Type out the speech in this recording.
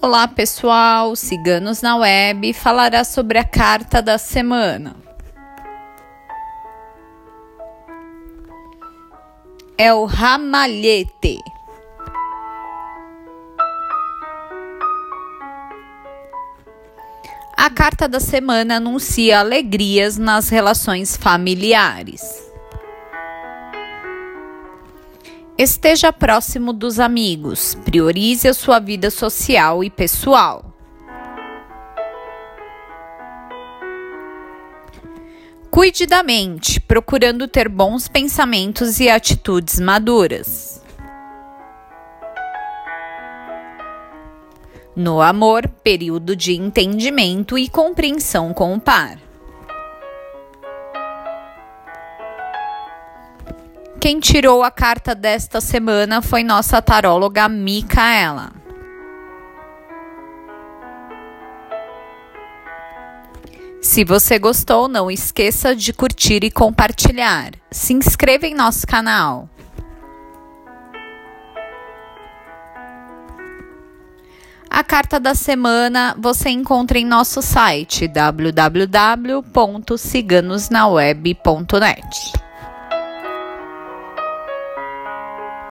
Olá pessoal, Ciganos na Web falará sobre a carta da semana. É o ramalhete. A carta da semana anuncia alegrias nas relações familiares. Esteja próximo dos amigos, priorize a sua vida social e pessoal. Cuide da mente, procurando ter bons pensamentos e atitudes maduras. No amor, período de entendimento e compreensão com o par. Quem tirou a carta desta semana foi nossa taróloga Micaela. Se você gostou, não esqueça de curtir e compartilhar. Se inscreva em nosso canal. A carta da semana você encontra em nosso site www.ciganosnaweb.net.